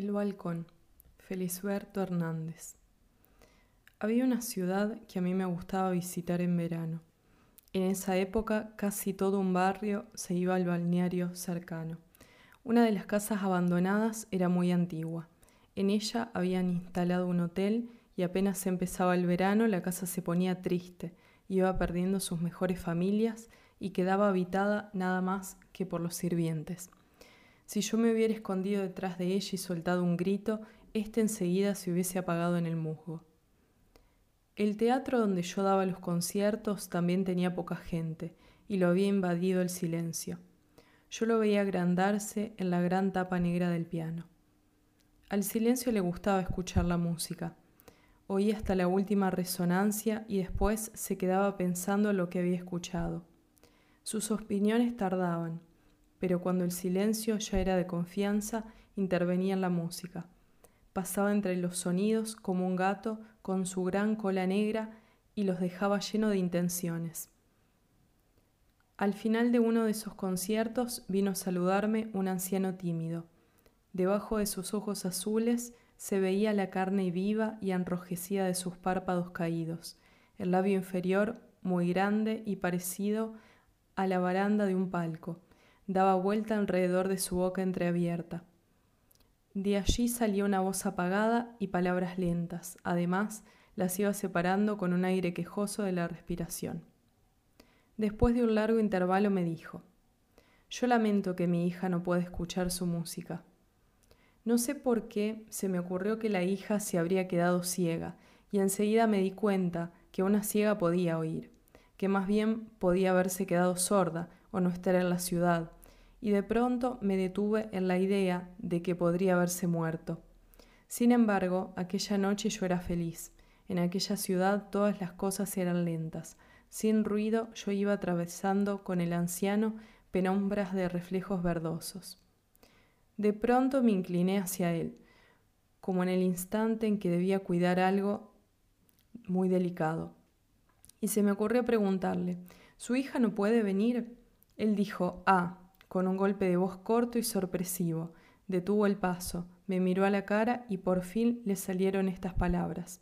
El balcón. Felisberto Hernández. Había una ciudad que a mí me gustaba visitar en verano. En esa época casi todo un barrio se iba al balneario cercano. Una de las casas abandonadas era muy antigua. En ella habían instalado un hotel y apenas empezaba el verano la casa se ponía triste, iba perdiendo sus mejores familias y quedaba habitada nada más que por los sirvientes. Si yo me hubiera escondido detrás de ella y soltado un grito, éste enseguida se hubiese apagado en el musgo. El teatro donde yo daba los conciertos también tenía poca gente, y lo había invadido el silencio. Yo lo veía agrandarse en la gran tapa negra del piano. Al silencio le gustaba escuchar la música. Oía hasta la última resonancia y después se quedaba pensando lo que había escuchado. Sus opiniones tardaban, pero cuando el silencio ya era de confianza, intervenía en la música. Pasaba entre los sonidos como un gato con su gran cola negra y los dejaba lleno de intenciones. Al final de uno de esos conciertos vino a saludarme un anciano tímido. Debajo de sus ojos azules se veía la carne viva y enrojecida de sus párpados caídos, el labio inferior muy grande y parecido a la baranda de un palco, daba vuelta alrededor de su boca entreabierta. De allí salía una voz apagada y palabras lentas, además las iba separando con un aire quejoso de la respiración. Después de un largo intervalo me dijo, Yo lamento que mi hija no pueda escuchar su música. No sé por qué se me ocurrió que la hija se habría quedado ciega, y enseguida me di cuenta que una ciega podía oír, que más bien podía haberse quedado sorda o no estar en la ciudad, y de pronto me detuve en la idea de que podría haberse muerto. Sin embargo, aquella noche yo era feliz. En aquella ciudad todas las cosas eran lentas. Sin ruido yo iba atravesando con el anciano penumbras de reflejos verdosos. De pronto me incliné hacia él, como en el instante en que debía cuidar algo muy delicado. Y se me ocurrió preguntarle, ¿su hija no puede venir? Él dijo, ah, con un golpe de voz corto y sorpresivo. Detuvo el paso, me miró a la cara y por fin le salieron estas palabras.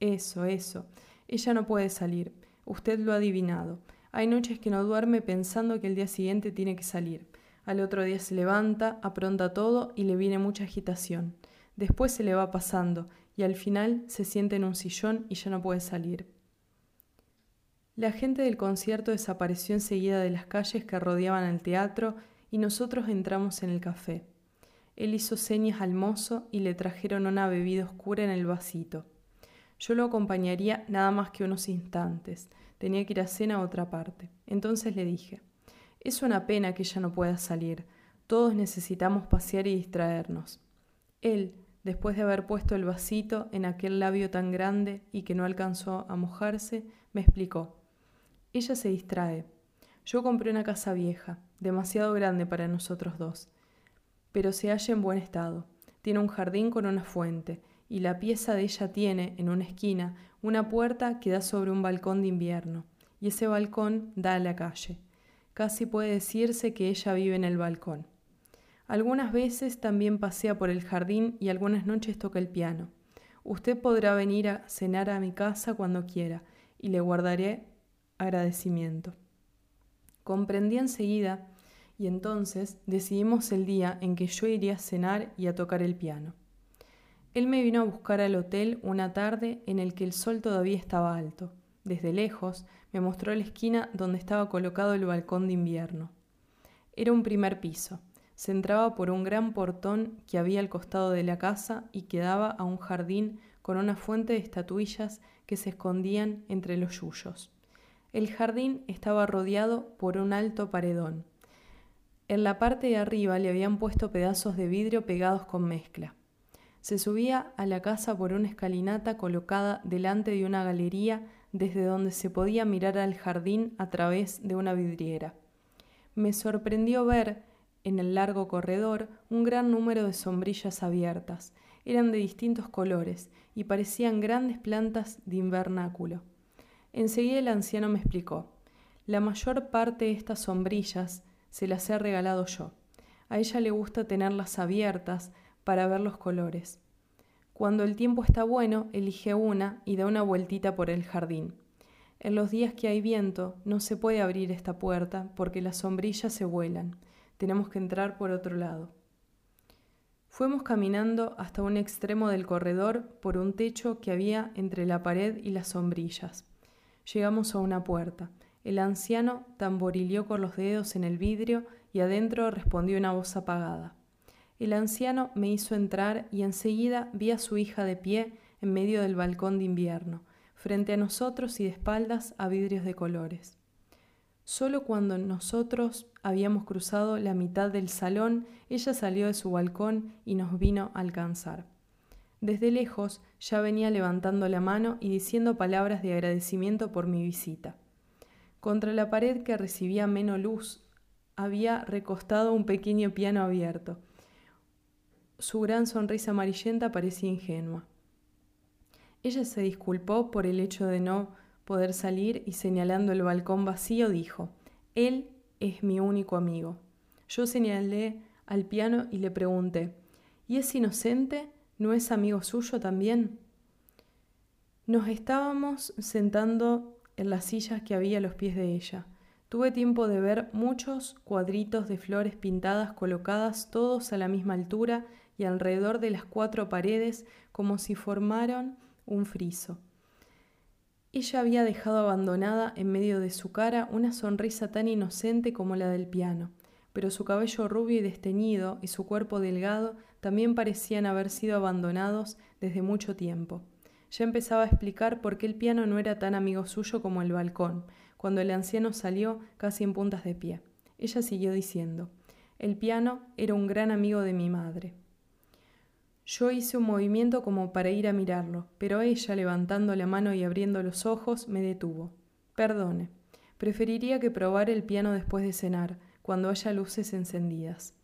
Eso, eso. Ella no puede salir. Usted lo ha adivinado. Hay noches que no duerme pensando que el día siguiente tiene que salir. Al otro día se levanta, apronta todo y le viene mucha agitación. Después se le va pasando y al final se siente en un sillón y ya no puede salir. La gente del concierto desapareció enseguida de las calles que rodeaban el teatro y nosotros entramos en el café. Él hizo señas al mozo y le trajeron una bebida oscura en el vasito. Yo lo acompañaría nada más que unos instantes. Tenía que ir a cena a otra parte. Entonces le dije, es una pena que ella no pueda salir. Todos necesitamos pasear y distraernos. Él, después de haber puesto el vasito en aquel labio tan grande y que no alcanzó a mojarse, me explicó. Ella se distrae. Yo compré una casa vieja, demasiado grande para nosotros dos, pero se halla en buen estado. Tiene un jardín con una fuente, y la pieza de ella tiene, en una esquina, una puerta que da sobre un balcón de invierno, y ese balcón da a la calle. Casi puede decirse que ella vive en el balcón. Algunas veces también pasea por el jardín y algunas noches toca el piano. Usted podrá venir a cenar a mi casa cuando quiera, y le guardaré agradecimiento. Comprendí enseguida y entonces decidimos el día en que yo iría a cenar y a tocar el piano. Él me vino a buscar al hotel una tarde en el que el sol todavía estaba alto. Desde lejos me mostró la esquina donde estaba colocado el balcón de invierno. Era un primer piso. Se entraba por un gran portón que había al costado de la casa y que daba a un jardín con una fuente de estatuillas que se escondían entre los yuyos. El jardín estaba rodeado por un alto paredón. En la parte de arriba le habían puesto pedazos de vidrio pegados con mezcla. Se subía a la casa por una escalinata colocada delante de una galería desde donde se podía mirar al jardín a través de una vidriera. Me sorprendió ver en el largo corredor un gran número de sombrillas abiertas. Eran de distintos colores y parecían grandes plantas de invernáculo. Enseguida el anciano me explicó. La mayor parte de estas sombrillas se las he regalado yo. A ella le gusta tenerlas abiertas para ver los colores. Cuando el tiempo está bueno, elige una y da una vueltita por el jardín. En los días que hay viento, no se puede abrir esta puerta porque las sombrillas se vuelan. Tenemos que entrar por otro lado. Fuimos caminando hasta un extremo del corredor por un techo que había entre la pared y las sombrillas. Llegamos a una puerta. El anciano tamborileó con los dedos en el vidrio y adentro respondió una voz apagada. El anciano me hizo entrar y enseguida vi a su hija de pie en medio del balcón de invierno, frente a nosotros y de espaldas a vidrios de colores. Solo cuando nosotros habíamos cruzado la mitad del salón, ella salió de su balcón y nos vino a alcanzar. Desde lejos ya venía levantando la mano y diciendo palabras de agradecimiento por mi visita. Contra la pared que recibía menos luz había recostado un pequeño piano abierto. Su gran sonrisa amarillenta parecía ingenua. Ella se disculpó por el hecho de no poder salir y señalando el balcón vacío dijo, Él es mi único amigo. Yo señalé al piano y le pregunté, ¿y es inocente? ¿No es amigo suyo también? Nos estábamos sentando en las sillas que había a los pies de ella. Tuve tiempo de ver muchos cuadritos de flores pintadas colocadas todos a la misma altura y alrededor de las cuatro paredes como si formaran un friso. Ella había dejado abandonada en medio de su cara una sonrisa tan inocente como la del piano, pero su cabello rubio y desteñido y su cuerpo delgado también parecían haber sido abandonados desde mucho tiempo. Ya empezaba a explicar por qué el piano no era tan amigo suyo como el balcón, cuando el anciano salió casi en puntas de pie. Ella siguió diciendo, el piano era un gran amigo de mi madre. Yo hice un movimiento como para ir a mirarlo, pero ella, levantando la mano y abriendo los ojos, me detuvo. Perdone. Preferiría que probara el piano después de cenar, cuando haya luces encendidas.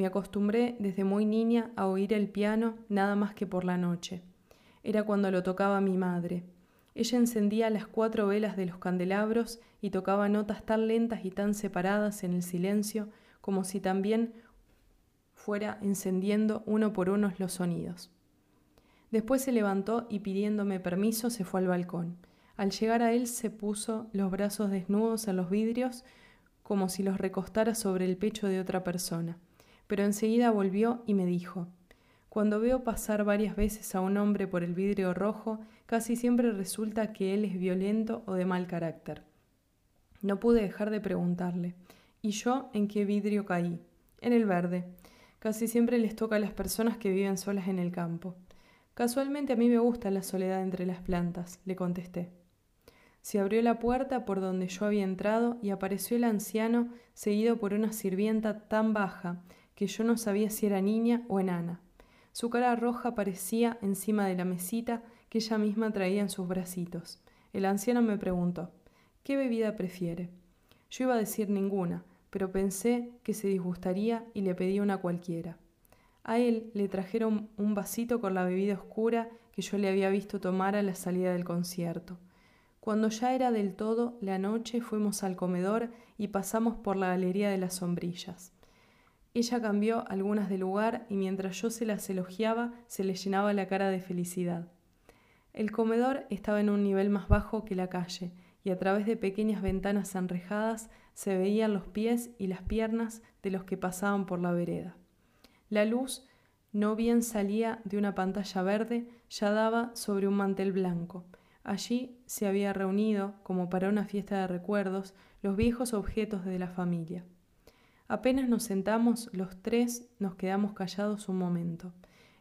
Me acostumbré desde muy niña a oír el piano nada más que por la noche. Era cuando lo tocaba mi madre. Ella encendía las cuatro velas de los candelabros y tocaba notas tan lentas y tan separadas en el silencio como si también fuera encendiendo uno por uno los sonidos. Después se levantó y pidiéndome permiso se fue al balcón. Al llegar a él se puso los brazos desnudos en los vidrios como si los recostara sobre el pecho de otra persona. Pero enseguida volvió y me dijo, Cuando veo pasar varias veces a un hombre por el vidrio rojo, casi siempre resulta que él es violento o de mal carácter. No pude dejar de preguntarle, ¿y yo en qué vidrio caí? En el verde. Casi siempre les toca a las personas que viven solas en el campo. Casualmente a mí me gusta la soledad entre las plantas, le contesté. Se abrió la puerta por donde yo había entrado y apareció el anciano seguido por una sirvienta tan baja que yo no sabía si era niña o enana. Su cara roja parecía encima de la mesita que ella misma traía en sus bracitos. El anciano me preguntó ¿Qué bebida prefiere? Yo iba a decir ninguna, pero pensé que se disgustaría y le pedí una cualquiera. A él le trajeron un vasito con la bebida oscura que yo le había visto tomar a la salida del concierto. Cuando ya era del todo la noche fuimos al comedor y pasamos por la galería de las sombrillas. Ella cambió algunas de lugar y mientras yo se las elogiaba se le llenaba la cara de felicidad. El comedor estaba en un nivel más bajo que la calle y a través de pequeñas ventanas enrejadas se veían los pies y las piernas de los que pasaban por la vereda. La luz, no bien salía de una pantalla verde, ya daba sobre un mantel blanco. Allí se había reunido, como para una fiesta de recuerdos, los viejos objetos de la familia. Apenas nos sentamos, los tres nos quedamos callados un momento.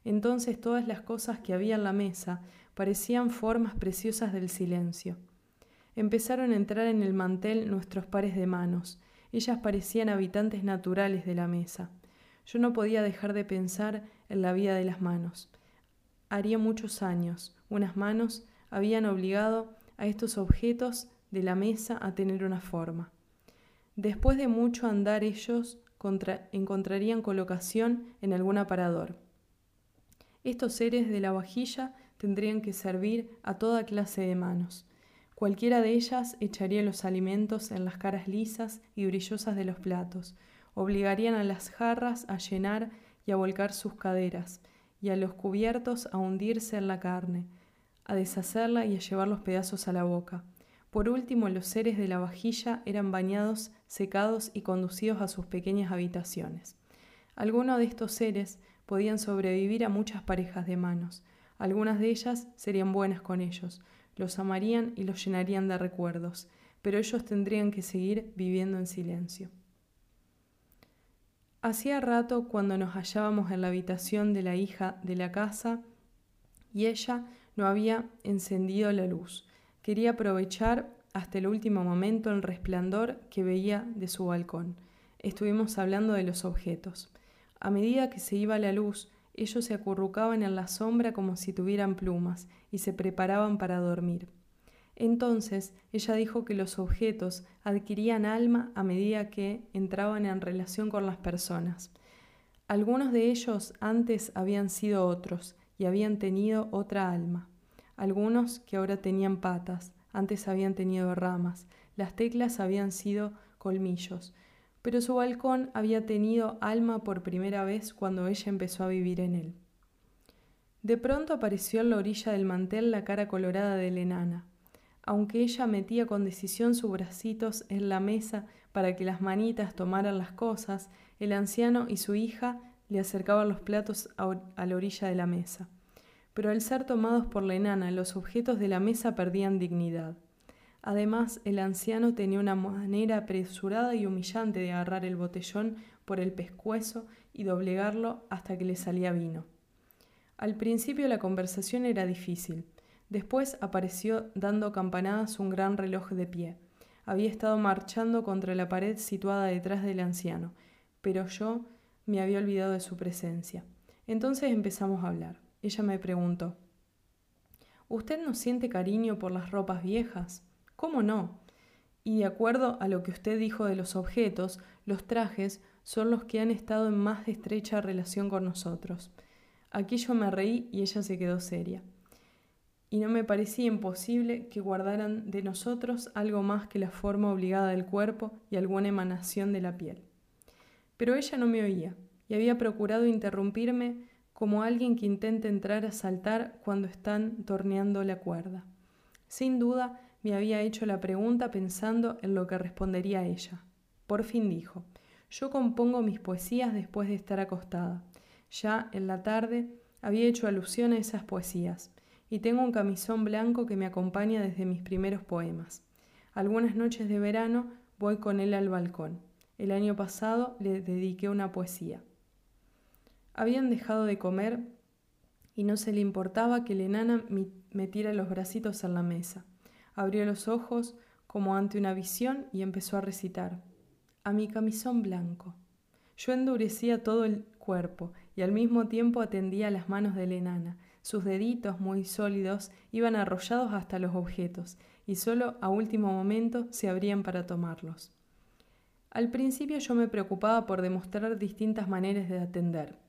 Entonces todas las cosas que había en la mesa parecían formas preciosas del silencio. Empezaron a entrar en el mantel nuestros pares de manos. Ellas parecían habitantes naturales de la mesa. Yo no podía dejar de pensar en la vida de las manos. Haría muchos años, unas manos habían obligado a estos objetos de la mesa a tener una forma. Después de mucho andar ellos encontrarían colocación en algún aparador. Estos seres de la vajilla tendrían que servir a toda clase de manos. Cualquiera de ellas echaría los alimentos en las caras lisas y brillosas de los platos, obligarían a las jarras a llenar y a volcar sus caderas, y a los cubiertos a hundirse en la carne, a deshacerla y a llevar los pedazos a la boca. Por último, los seres de la vajilla eran bañados, secados y conducidos a sus pequeñas habitaciones. Algunos de estos seres podían sobrevivir a muchas parejas de manos. Algunas de ellas serían buenas con ellos, los amarían y los llenarían de recuerdos, pero ellos tendrían que seguir viviendo en silencio. Hacía rato cuando nos hallábamos en la habitación de la hija de la casa y ella no había encendido la luz. Quería aprovechar hasta el último momento el resplandor que veía de su balcón. Estuvimos hablando de los objetos. A medida que se iba la luz, ellos se acurrucaban en la sombra como si tuvieran plumas y se preparaban para dormir. Entonces ella dijo que los objetos adquirían alma a medida que entraban en relación con las personas. Algunos de ellos antes habían sido otros y habían tenido otra alma. Algunos que ahora tenían patas, antes habían tenido ramas. Las teclas habían sido colmillos. Pero su balcón había tenido alma por primera vez cuando ella empezó a vivir en él. De pronto apareció en la orilla del mantel la cara colorada de la enana aunque ella metía con decisión sus bracitos en la mesa para que las manitas tomaran las cosas, el anciano y su hija le acercaban los platos a, la orilla de la mesa. Pero al ser tomados por la enana, los objetos de la mesa perdían dignidad. Además, el anciano tenía una manera apresurada y humillante de agarrar el botellón por el pescuezo y doblegarlo hasta que le salía vino. Al principio la conversación era difícil, Después apareció dando campanadas un gran reloj de pie. Había estado marchando contra la pared situada detrás del anciano, pero yo me había olvidado de su presencia. Entonces empezamos a hablar. Ella me preguntó, ¿Usted no siente cariño por las ropas viejas? ¿Cómo no? Y de acuerdo a lo que usted dijo de los objetos, los trajes son los que han estado en más estrecha relación con nosotros. Aquí yo me reí y ella se quedó seria y no me parecía imposible que guardaran de nosotros algo más que la forma obligada del cuerpo y alguna emanación de la piel. Pero ella no me oía y había procurado interrumpirme como alguien que intenta entrar a saltar cuando están torneando la cuerda. Sin duda, me había hecho la pregunta pensando en lo que respondería ella. Por fin dijo, yo compongo mis poesías después de estar acostada. Ya en la tarde había hecho alusión a esas poesías y tengo un camisón blanco que me acompaña desde mis primeros poemas. Algunas noches de verano voy con él al balcón. El año pasado le dediqué una poesía. Habían dejado de comer y no se le importaba que la enana metiera los bracitos en la mesa. Abrió los ojos como ante una visión y empezó a recitar. A mi camisón blanco. Yo endurecía todo el cuerpo y al mismo tiempo atendía las manos de la enana, sus deditos muy sólidos iban arrollados hasta los objetos y solo a último momento se abrían para tomarlos. Al principio yo me preocupaba por demostrar distintas maneras de atender,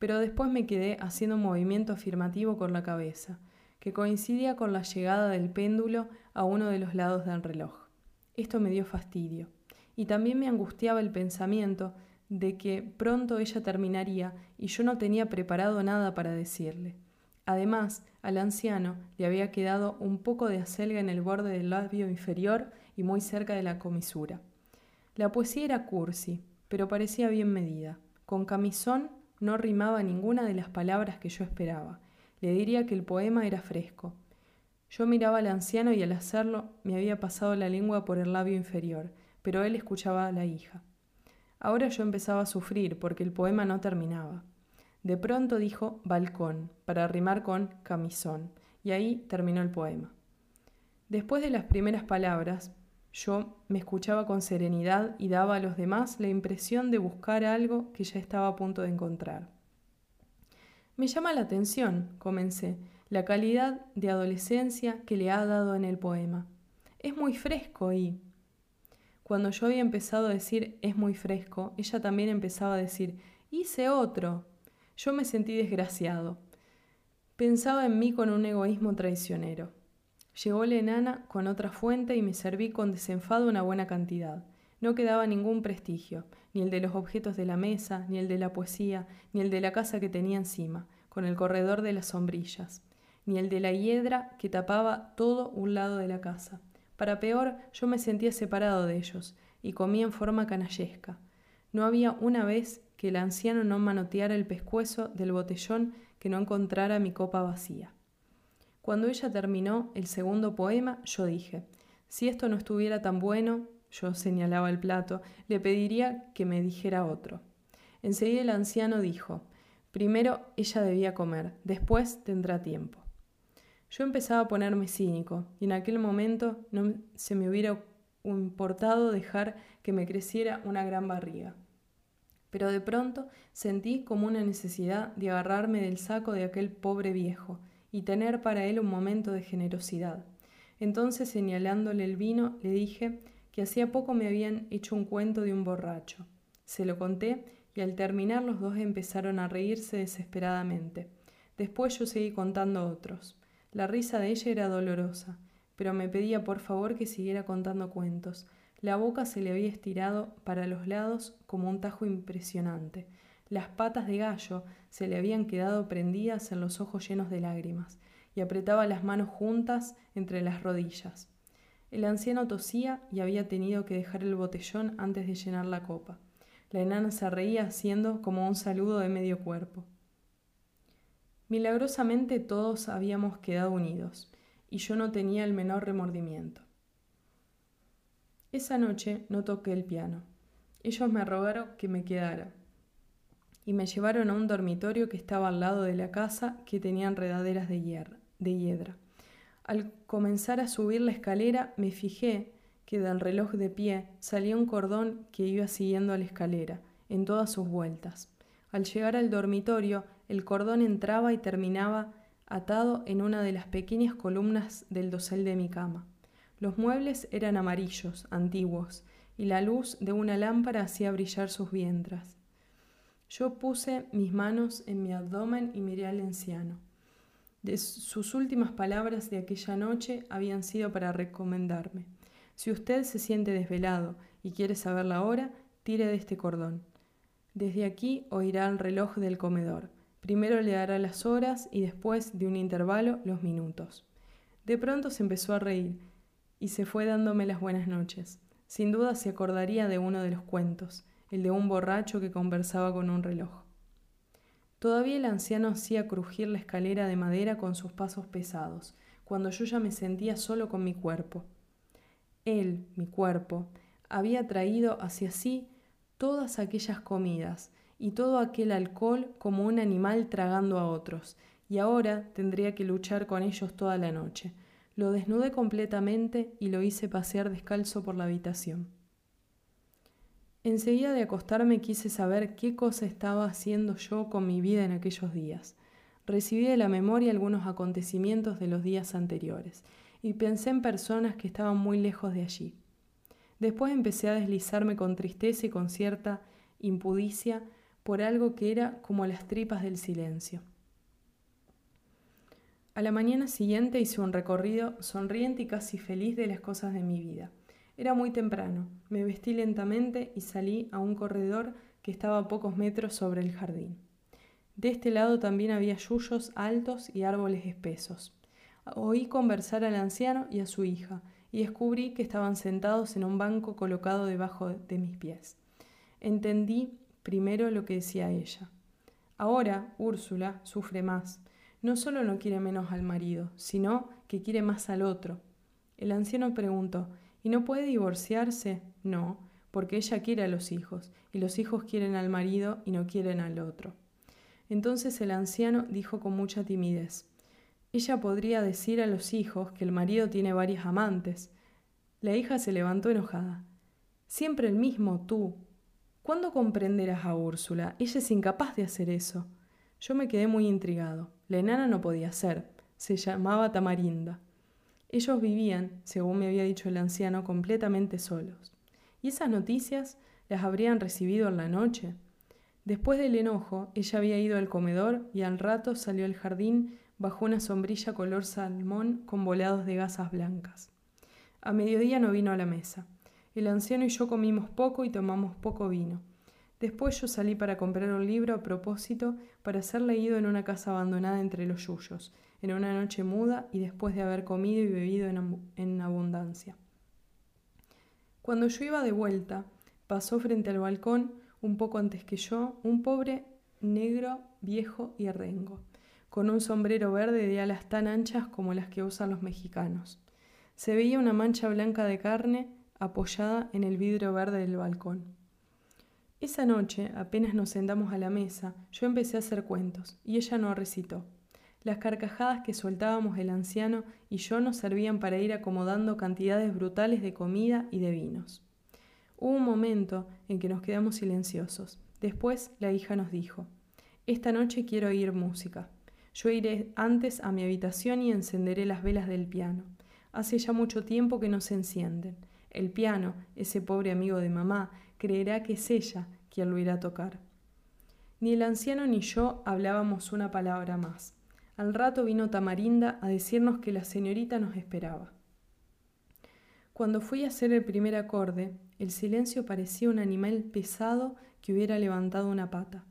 pero después me quedé haciendo un movimiento afirmativo con la cabeza, que coincidía con la llegada del péndulo a uno de los lados del reloj. Esto me dio fastidio, y también me angustiaba el pensamiento de que pronto ella terminaría y yo no tenía preparado nada para decirle. Además, al anciano le había quedado un poco de acelga en el borde del labio inferior y muy cerca de la comisura. La poesía era cursi, pero parecía bien medida. Con camisón no rimaba ninguna de las palabras que yo esperaba. Le diría que el poema era fresco. Yo miraba al anciano y al hacerlo me había pasado la lengua por el labio inferior, pero él escuchaba a la hija. Ahora yo empezaba a sufrir porque el poema no terminaba. De pronto dijo balcón, para rimar con camisón, y ahí terminó el poema. Después de las primeras palabras, yo me escuchaba con serenidad y daba a los demás la impresión de buscar algo que ya estaba a punto de encontrar. Me llama la atención, comencé, la calidad de adolescencia que le ha dado en el poema. Es muy fresco y... Cuando yo había empezado a decir es muy fresco, ella también empezaba a decir hice otro, yo me sentí desgraciado. Pensaba en mí con un egoísmo traicionero. Llegó la enana con otra fuente y me serví con desenfado una buena cantidad. No quedaba ningún prestigio, ni el de los objetos de la mesa, ni el de la poesía, ni el de la casa que tenía encima, con el corredor de las sombrillas, ni el de la hiedra que tapaba todo un lado de la casa. Para peor, yo me sentía separado de ellos y comía en forma canallesca. No había una vez que el anciano no manoteara el pescuezo del botellón que no encontrara mi copa vacía. Cuando ella terminó el segundo poema, yo dije, si esto no estuviera tan bueno, yo señalaba el plato, le pediría que me dijera otro. Enseguida el anciano dijo, primero ella debía comer, después tendrá tiempo. Yo empezaba a ponerme cínico y en aquel momento no se me hubiera importado dejar que me creciera una gran barriga. Pero de pronto sentí como una necesidad de agarrarme del saco de aquel pobre viejo y tener para él un momento de generosidad. Entonces, señalándole el vino, le dije que hacía poco me habían hecho un cuento de un borracho. Se lo conté y al terminar los dos empezaron a reírse desesperadamente. Después yo seguí contando otros. La risa de ella era dolorosa, pero me pedía por favor que siguiera contando cuentos. La boca se le había estirado para los lados como un tajo impresionante. Las patas de gallo se le habían quedado prendidas en los ojos llenos de lágrimas, y apretaba las manos juntas entre las rodillas. El anciano tosía y había tenido que dejar el botellón antes de llenar la copa. La enana se reía haciendo como un saludo de medio cuerpo. Milagrosamente todos habíamos quedado unidos, y yo no tenía el menor remordimiento. Esa noche no toqué el piano. Ellos me rogaron que me quedara, y me llevaron a un dormitorio que estaba al lado de la casa que tenía enredaderas de, de hiedra. Al comenzar a subir la escalera me fijé que del reloj de pie salía un cordón que iba siguiendo a la escalera, en todas sus vueltas. Al llegar al dormitorio el cordón entraba y terminaba atado en una de las pequeñas columnas del dosel de mi cama. Los muebles eran amarillos, antiguos, y la luz de una lámpara hacía brillar sus vientras. Yo puse mis manos en mi abdomen y miré al anciano. Sus últimas palabras de aquella noche habían sido para recomendarme. Si usted se siente desvelado y quiere saber la hora, tire de este cordón. Desde aquí oirá el reloj del comedor. Primero le dará las horas y después, de un intervalo, los minutos. De pronto se empezó a reír y se fue dándome las buenas noches. Sin duda se acordaría de uno de los cuentos, el de un borracho que conversaba con un reloj. Todavía el anciano hacía crujir la escalera de madera con sus pasos pesados, cuando yo ya me sentía solo con mi cuerpo. Él, mi cuerpo, había traído hacia sí todas aquellas comidas, y todo aquel alcohol como un animal tragando a otros, y ahora tendría que luchar con ellos toda la noche. Lo desnudé completamente y lo hice pasear descalzo por la habitación. Enseguida de acostarme quise saber qué cosa estaba haciendo yo con mi vida en aquellos días. Recibí de la memoria algunos acontecimientos de los días anteriores y pensé en personas que estaban muy lejos de allí. Después empecé a deslizarme con tristeza y con cierta impudicia por algo que era como las tripas del silencio. A la mañana siguiente hice un recorrido sonriente y casi feliz de las cosas de mi vida. Era muy temprano, me vestí lentamente y salí a un corredor que estaba a pocos metros sobre el jardín. De este lado también había yuyos altos y árboles espesos. Oí conversar al anciano y a su hija, y descubrí que estaban sentados en un banco colocado debajo de mis pies. Entendí primero lo que decía ella. Ahora Úrsula sufre más. No solo no quiere menos al marido, sino que quiere más al otro. El anciano preguntó, ¿y no puede divorciarse? No, porque ella quiere a los hijos, y los hijos quieren al marido y no quieren al otro. Entonces el anciano dijo con mucha timidez, ella podría decir a los hijos que el marido tiene varias amantes. La hija se levantó enojada. Siempre el mismo tú, ¿Cuándo comprenderás a Úrsula? Ella es incapaz de hacer eso. Yo me quedé muy intrigado. La enana no podía ser. Se llamaba Tamarinda. Ellos vivían, según me había dicho el anciano, completamente solos. ¿Y esas noticias las habrían recibido en la noche? Después del enojo, ella había ido al comedor y al rato salió al jardín bajo una sombrilla color salmón con volados de gasas blancas. A mediodía no vino a la mesa. El anciano y yo comimos poco y tomamos poco vino. Después yo salí para comprar un libro a propósito para ser leído en una casa abandonada entre los yuyos, en una noche muda y después de haber comido y bebido en, abundancia. Cuando yo iba de vuelta, pasó frente al balcón, un poco antes que yo, un pobre negro, viejo y rengo, con un sombrero verde de alas tan anchas como las que usan los mexicanos. Se veía una mancha blanca de carne apoyada en el vidrio verde del balcón. Esa noche, apenas nos sentamos a la mesa, yo empecé a hacer cuentos, y ella no recitó. Las carcajadas que soltábamos el anciano y yo nos servían para ir acomodando cantidades brutales de comida y de vinos. Hubo un momento en que nos quedamos silenciosos. Después la hija nos dijo, Esta noche quiero oír música. Yo iré antes a mi habitación y encenderé las velas del piano. Hace ya mucho tiempo que no se encienden. El piano, ese pobre amigo de mamá, creerá que es ella quien lo irá a tocar. Ni el anciano ni yo hablábamos una palabra más. Al rato vino Tamarinda a decirnos que la señorita nos esperaba. Cuando fui a hacer el primer acorde, el silencio parecía un animal pesado que hubiera levantado una pata.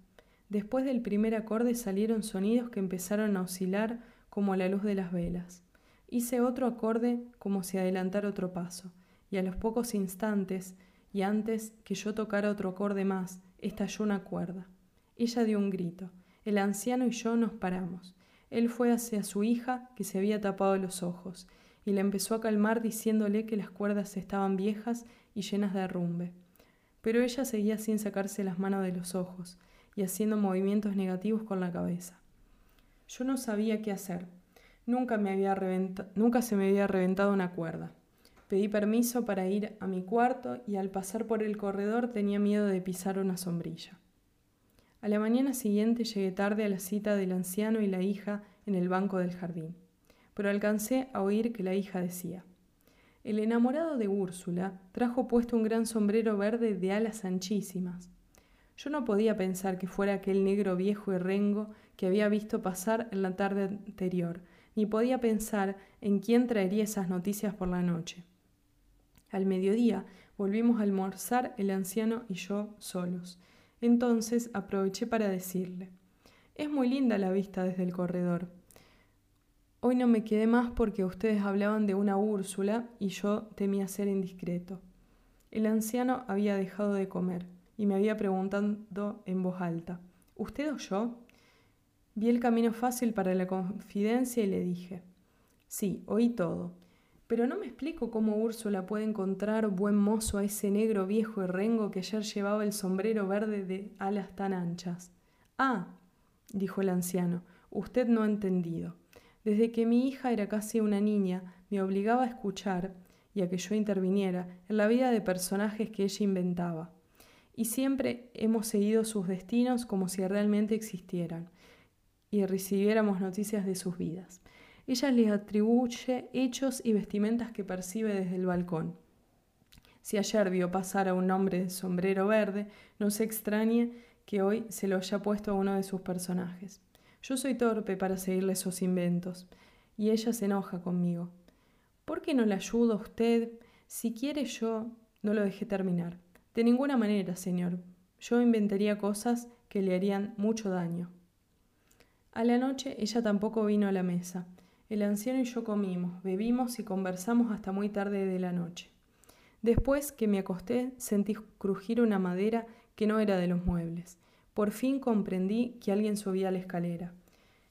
Después del primer acorde salieron sonidos que empezaron a oscilar como la luz de las velas. Hice otro acorde como si adelantara otro paso, y a los pocos instantes y antes que yo tocara otro acorde más, estalló una cuerda. Ella dio un grito. El anciano y yo nos paramos. Él fue hacia su hija, que se había tapado los ojos, y le empezó a calmar diciéndole que las cuerdas estaban viejas y llenas de arrumbe. Pero ella seguía sin sacarse las manos de los ojos y haciendo movimientos negativos con la cabeza. Yo no sabía qué hacer. Nunca, me había nunca se me había reventado una cuerda. Pedí permiso para ir a mi cuarto y al pasar por el corredor tenía miedo de pisar una sombrilla. A la mañana siguiente llegué tarde a la cita del anciano y la hija en el banco del jardín, pero alcancé a oír que la hija decía, el enamorado de Úrsula trajo puesto un gran sombrero verde de alas anchísimas. Yo no podía pensar que fuera aquel negro viejo y rengo que había visto pasar en la tarde anterior, ni podía pensar en quién traería esas noticias por la noche. Al mediodía volvimos a almorzar el anciano y yo solos. Entonces aproveché para decirle, es muy linda la vista desde el corredor. Hoy no me quedé más porque ustedes hablaban de una Úrsula y yo temía ser indiscreto. El anciano había dejado de comer y me había preguntado en voz alta, ¿usted o yo? Vi el camino fácil para la confidencia y le dije, sí, oí todo. Pero no me explico cómo Úrsula puede encontrar buen mozo a ese negro viejo y rengo que ayer llevaba el sombrero verde de alas tan anchas. Ah, dijo el anciano, usted no ha entendido. Desde que mi hija era casi una niña, me obligaba a escuchar y a que yo interviniera en la vida de personajes que ella inventaba. Y siempre hemos seguido sus destinos como si realmente existieran y recibiéramos noticias de sus vidas. Ella les atribuye hechos y vestimentas que percibe desde el balcón. Si ayer vio pasar a un hombre de sombrero verde, no se extrañe que hoy se lo haya puesto a uno de sus personajes. Yo soy torpe para seguirle esos inventos, y ella se enoja conmigo. ¿Por qué no le ayudo a usted? Si quiere yo... No lo dejé terminar. De ninguna manera, señor. Yo inventaría cosas que le harían mucho daño. A la noche ella tampoco vino a la mesa. El anciano y yo comimos, bebimos y conversamos hasta muy tarde de la noche. Después que me acosté, sentí crujir una madera que no era de los muebles. Por fin comprendí que alguien subía la escalera.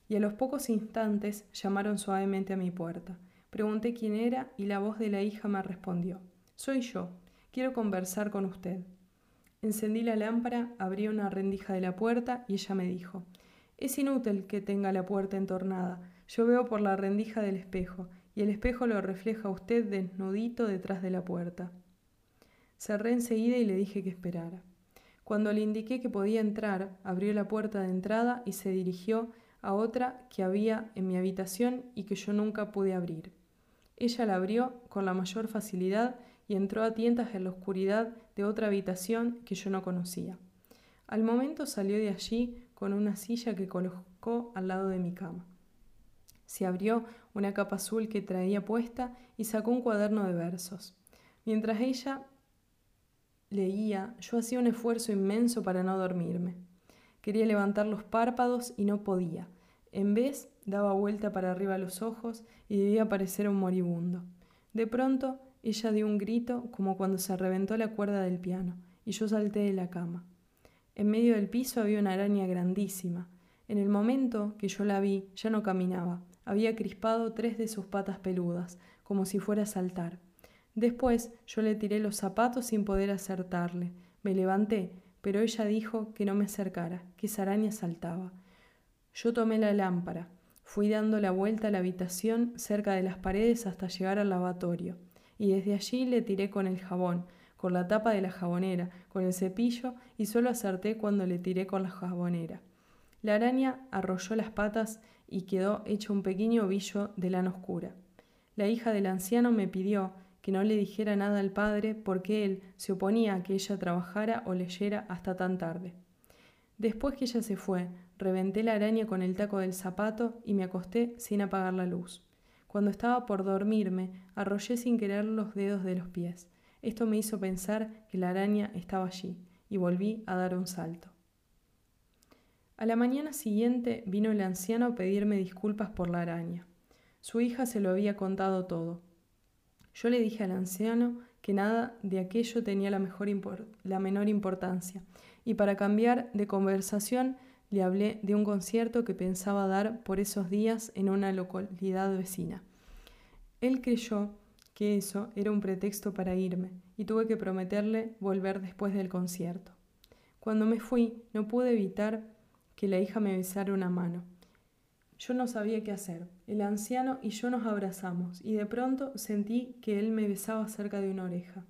Y a los pocos instantes llamaron suavemente a mi puerta. Pregunté quién era y la voz de la hija me respondió. Soy yo. Quiero conversar con usted. Encendí la lámpara, abrí una rendija de la puerta y ella me dijo, Es inútil que tenga la puerta entornada. Yo veo por la rendija del espejo, y el espejo lo refleja a usted desnudito detrás de la puerta. Cerré enseguida y le dije que esperara. Cuando le indiqué que podía entrar, abrió la puerta de entrada y se dirigió a otra que había en mi habitación y que yo nunca pude abrir. Ella la abrió con la mayor facilidad y entró a tientas en la oscuridad de otra habitación que yo no conocía. Al momento salió de allí con una silla que colocó al lado de mi cama. Se abrió una capa azul que traía puesta y sacó un cuaderno de versos. Mientras ella leía, yo hacía un esfuerzo inmenso para no dormirme. Quería levantar los párpados y no podía. En vez, daba vuelta para arriba los ojos y debía parecer un moribundo. De pronto, ella dio un grito como cuando se reventó la cuerda del piano, y yo salté de la cama. En medio del piso había una araña grandísima. En el momento que yo la vi, ya no caminaba. Había crispado tres de sus patas peludas, como si fuera a saltar. Después yo le tiré los zapatos sin poder acertarle. Me levanté, pero ella dijo que no me acercara, que esa araña saltaba. Yo tomé la lámpara, fui dando la vuelta a la habitación cerca de las paredes hasta llegar al lavatorio, y desde allí le tiré con el jabón, con la tapa de la jabonera, con el cepillo, y solo acerté cuando le tiré con la jabonera. La araña arrolló las patas y quedó hecho un pequeño ovillo de lana oscura. La hija del anciano me pidió que no le dijera nada al padre porque él se oponía a que ella trabajara o leyera hasta tan tarde. Después que ella se fue, reventé la araña con el taco del zapato y me acosté sin apagar la luz. Cuando estaba por dormirme, arrollé sin querer los dedos de los pies. Esto me hizo pensar que la araña estaba allí, y volví a dar un salto. A la mañana siguiente vino el anciano a pedirme disculpas por la araña. Su hija se lo había contado todo. Yo le dije al anciano que nada de aquello tenía la, menor importancia, y para cambiar de conversación le hablé de un concierto que pensaba dar por esos días en una localidad vecina. Él creyó que eso era un pretexto para irme, y tuve que prometerle volver después del concierto. Cuando me fui, no pude evitar que la hija me besara una mano. Yo no sabía qué hacer. El anciano y yo nos abrazamos y de pronto sentí que él me besaba cerca de una oreja.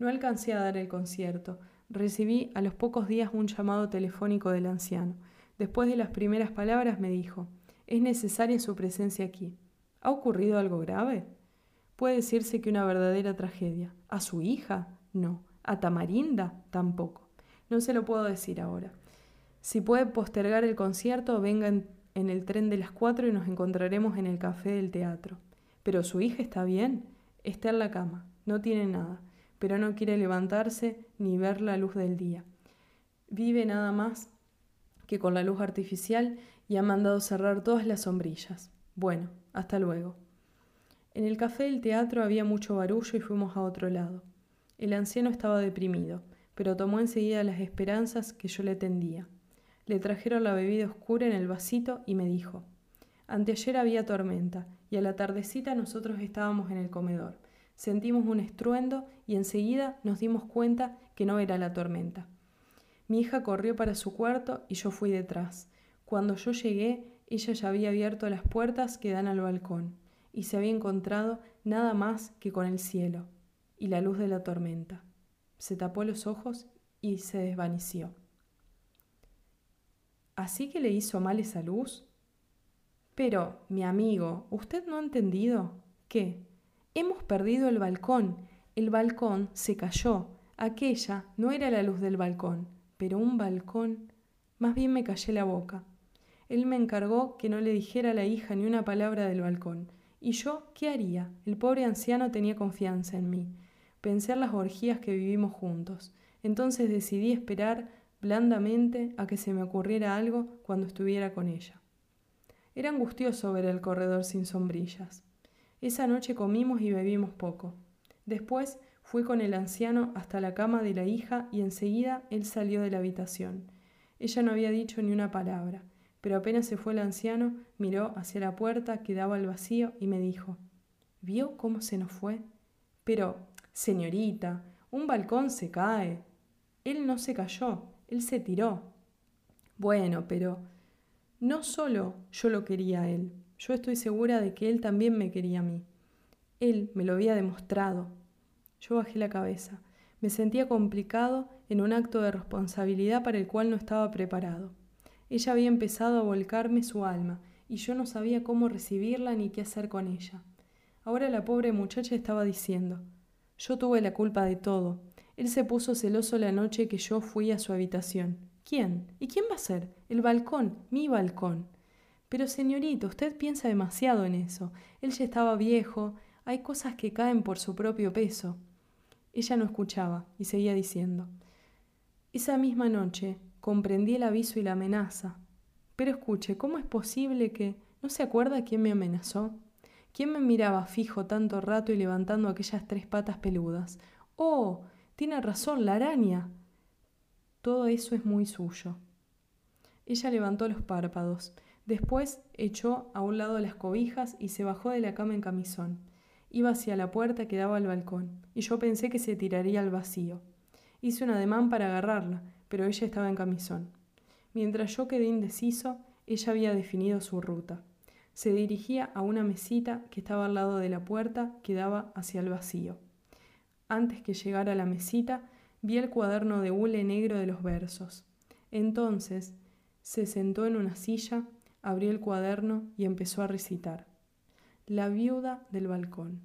No alcancé a dar el concierto. Recibí a los pocos días un llamado telefónico del anciano. Después de las primeras palabras me dijo, es necesaria su presencia aquí. ¿Ha ocurrido algo grave? Puede decirse que una verdadera tragedia. ¿A su hija? No. ¿A Tamarinda? Tampoco. No se lo puedo decir ahora. Si puede postergar el concierto, venga en el tren de las cuatro y nos encontraremos en el café del teatro. Pero su hija está bien, está en la cama, no tiene nada, pero no quiere levantarse ni ver la luz del día. Vive nada más que con la luz artificial y ha mandado cerrar todas las sombrillas. Bueno, hasta luego. En el café del teatro había mucho barullo y fuimos a otro lado. El anciano estaba deprimido, pero tomó enseguida las esperanzas que yo le tendía. Le trajeron la bebida oscura en el vasito y me dijo, Anteayer había tormenta y a la tardecita nosotros estábamos en el comedor. Sentimos un estruendo y enseguida nos dimos cuenta que no era la tormenta. Mi hija corrió para su cuarto y yo fui detrás. Cuando yo llegué, ella ya había abierto las puertas que dan al balcón y se había encontrado nada más que con el cielo y la luz de la tormenta. Se tapó los ojos y se desvaneció. ¿Así que le hizo mal esa luz? Pero, mi amigo, ¿usted no ha entendido? ¿Qué? Hemos perdido el balcón. El balcón se cayó. Aquella no era la luz del balcón, pero un balcón. Más bien me callé la boca. Él me encargó que no le dijera a la hija ni una palabra del balcón. ¿Y yo qué haría? El pobre anciano tenía confianza en mí. Pensé en las orgías que vivimos juntos. Entonces decidí esperar blandamente a que se me ocurriera algo cuando estuviera con ella. Era angustioso ver el corredor sin sombrillas. Esa noche comimos y bebimos poco. Después fui con el anciano hasta la cama de la hija y enseguida él salió de la habitación. Ella no había dicho ni una palabra, pero apenas se fue el anciano, miró hacia la puerta que daba al vacío y me dijo ¿Vio cómo se nos fue? Pero, señorita, un balcón se cae. Él no se cayó, él se tiró. Bueno, pero no solo yo lo quería a él, yo estoy segura de que él también me quería a mí. Él me lo había demostrado. Yo bajé la cabeza. Me sentía complicado en un acto de responsabilidad para el cual no estaba preparado. Ella había empezado a volcarme su alma, y yo no sabía cómo recibirla ni qué hacer con ella. Ahora la pobre muchacha estaba diciendo, yo tuve la culpa de todo, él se puso celoso la noche que yo fui a su habitación. ¿Quién? ¿Y quién va a ser? El balcón, mi balcón. Pero señorito, usted piensa demasiado en eso. Él ya estaba viejo, hay cosas que caen por su propio peso. Ella no escuchaba y seguía diciendo, Esa misma noche comprendí el aviso y la amenaza. Pero escuche, ¿cómo es posible que... ¿No se acuerda quién me amenazó? ¿Quién me miraba fijo tanto rato y levantando aquellas tres patas peludas? Oh, tiene razón, la araña. Todo eso es muy suyo. Ella levantó los párpados. Después echó a un lado las cobijas y se bajó de la cama en camisón. Iba hacia la puerta que daba al balcón, y yo pensé que se tiraría al vacío. Hice un ademán para agarrarla, pero ella estaba en camisón. Mientras yo quedé indeciso, ella había definido su ruta. Se dirigía a una mesita que estaba al lado de la puerta que daba hacia el vacío. Antes que llegara a la mesita, vi el cuaderno de hule negro de los versos. Entonces, se sentó en una silla, abrió el cuaderno y empezó a recitar. La viuda del balcón.